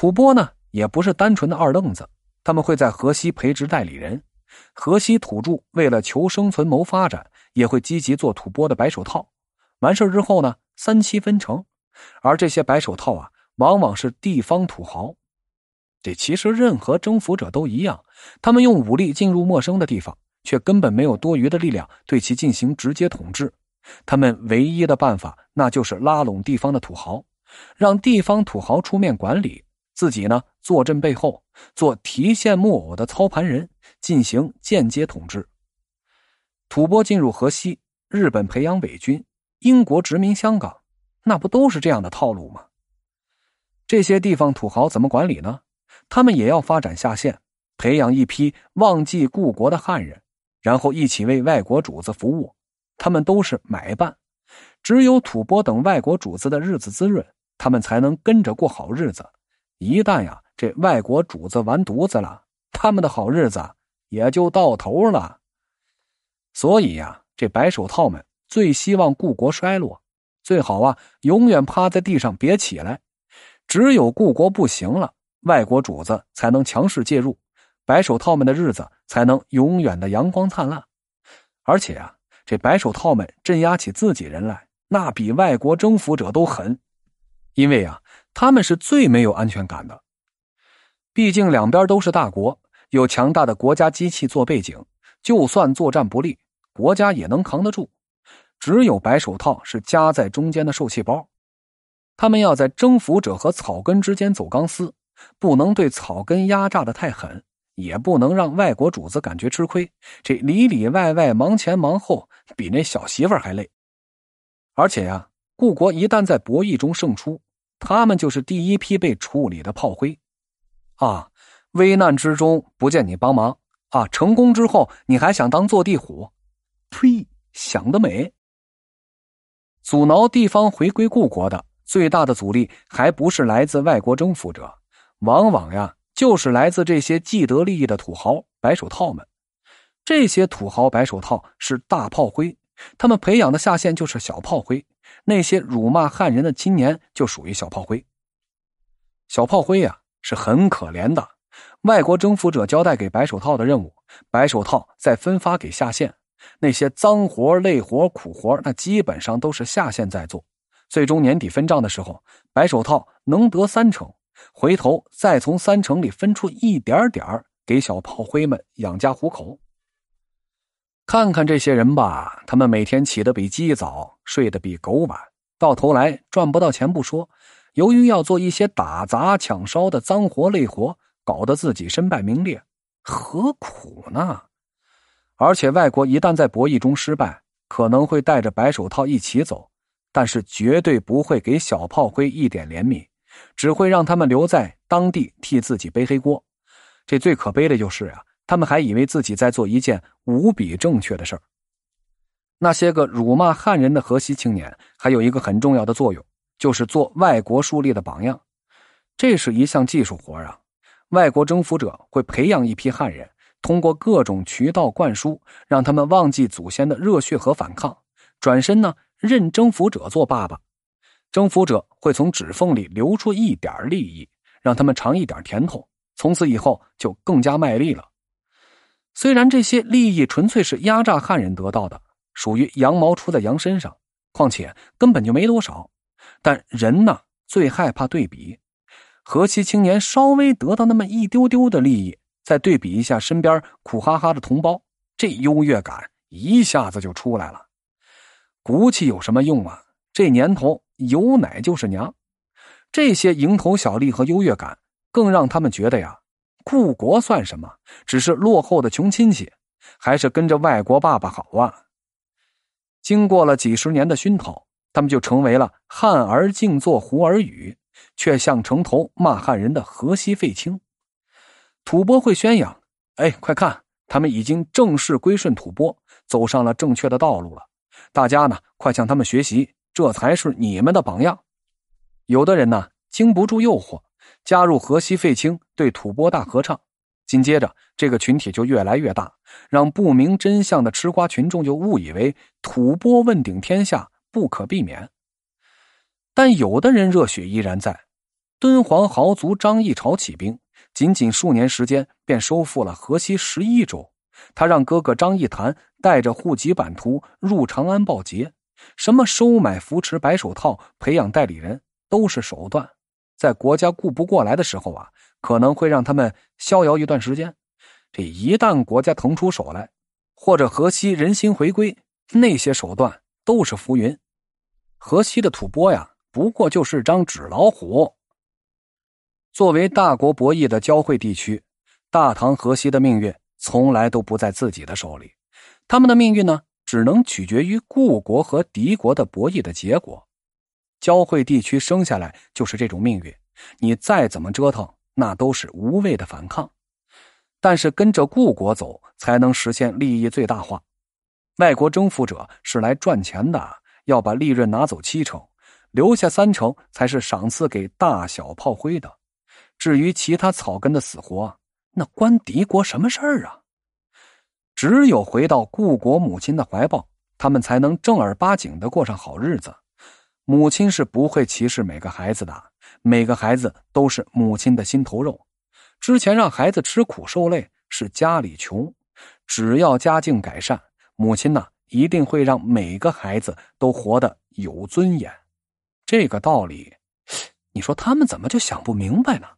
吐蕃呢，也不是单纯的二愣子，他们会在河西培植代理人。河西土著为了求生存、谋发展，也会积极做吐蕃的白手套。完事之后呢，三七分成。而这些白手套啊，往往是地方土豪。这其实任何征服者都一样，他们用武力进入陌生的地方，却根本没有多余的力量对其进行直接统治。他们唯一的办法，那就是拉拢地方的土豪，让地方土豪出面管理，自己呢坐镇背后，做提线木偶的操盘人，进行间接统治。吐蕃进入河西，日本培养伪军，英国殖民香港，那不都是这样的套路吗？这些地方土豪怎么管理呢？他们也要发展下线，培养一批忘记故国的汉人，然后一起为外国主子服务。他们都是买办，只有吐蕃等外国主子的日子滋润，他们才能跟着过好日子。一旦呀，这外国主子完犊子了，他们的好日子也就到头了。所以呀，这白手套们最希望故国衰落，最好啊，永远趴在地上别起来。只有故国不行了，外国主子才能强势介入，白手套们的日子才能永远的阳光灿烂。而且啊。这白手套们镇压起自己人来，那比外国征服者都狠，因为啊，他们是最没有安全感的。毕竟两边都是大国，有强大的国家机器做背景，就算作战不利，国家也能扛得住。只有白手套是夹在中间的受气包，他们要在征服者和草根之间走钢丝，不能对草根压榨的太狠。也不能让外国主子感觉吃亏，这里里外外忙前忙后，比那小媳妇还累。而且呀，故国一旦在博弈中胜出，他们就是第一批被处理的炮灰。啊，危难之中不见你帮忙啊，成功之后你还想当坐地虎？呸，想得美！阻挠地方回归故国的最大的阻力，还不是来自外国征服者，往往呀。就是来自这些既得利益的土豪白手套们，这些土豪白手套是大炮灰，他们培养的下线就是小炮灰，那些辱骂汉人的青年就属于小炮灰。小炮灰呀是很可怜的，外国征服者交代给白手套的任务，白手套再分发给下线，那些脏活累活苦活那基本上都是下线在做，最终年底分账的时候，白手套能得三成。回头再从三成里分出一点点给小炮灰们养家糊口。看看这些人吧，他们每天起得比鸡早，睡得比狗晚，到头来赚不到钱不说，由于要做一些打砸抢烧的脏活累活，搞得自己身败名裂，何苦呢？而且外国一旦在博弈中失败，可能会带着白手套一起走，但是绝对不会给小炮灰一点怜悯。只会让他们留在当地替自己背黑锅，这最可悲的就是啊，他们还以为自己在做一件无比正确的事儿。那些个辱骂汉人的河西青年，还有一个很重要的作用，就是做外国树立的榜样。这是一项技术活啊，外国征服者会培养一批汉人，通过各种渠道灌输，让他们忘记祖先的热血和反抗，转身呢认征服者做爸爸。征服者会从指缝里流出一点利益，让他们尝一点甜头，从此以后就更加卖力了。虽然这些利益纯粹是压榨汉人得到的，属于羊毛出在羊身上，况且根本就没多少。但人呢，最害怕对比。河西青年稍微得到那么一丢丢的利益，再对比一下身边苦哈哈的同胞，这优越感一下子就出来了。骨气有什么用啊？这年头。有奶就是娘，这些蝇头小利和优越感，更让他们觉得呀，故国算什么？只是落后的穷亲戚，还是跟着外国爸爸好啊？经过了几十年的熏陶，他们就成为了汉儿敬作胡儿语，却像城头骂汉人的河西废青。吐蕃会宣扬：“哎，快看，他们已经正式归顺吐蕃，走上了正确的道路了。大家呢，快向他们学习。”这才是你们的榜样。有的人呢，经不住诱惑，加入河西废青，对吐蕃大合唱。紧接着，这个群体就越来越大，让不明真相的吃瓜群众就误以为吐蕃问鼎天下不可避免。但有的人热血依然在，敦煌豪族张议潮起兵，仅仅数年时间便收复了河西十一州。他让哥哥张议谈带着户籍版图入长安报捷，什么收买、扶持白手套、培养代理人，都是手段。在国家顾不过来的时候啊，可能会让他们逍遥一段时间。这一旦国家腾出手来，或者河西人心回归，那些手段都是浮云。河西的吐蕃呀，不过就是张纸老虎。作为大国博弈的交汇地区，大唐河西的命运从来都不在自己的手里，他们的命运呢，只能取决于故国和敌国的博弈的结果。交汇地区生下来就是这种命运，你再怎么折腾，那都是无谓的反抗。但是跟着故国走，才能实现利益最大化。外国征服者是来赚钱的，要把利润拿走七成，留下三成才是赏赐给大小炮灰的。至于其他草根的死活，那关敌国什么事儿啊？只有回到故国母亲的怀抱，他们才能正儿八经的过上好日子。母亲是不会歧视每个孩子的，每个孩子都是母亲的心头肉。之前让孩子吃苦受累是家里穷，只要家境改善，母亲呢一定会让每个孩子都活得有尊严。这个道理，你说他们怎么就想不明白呢？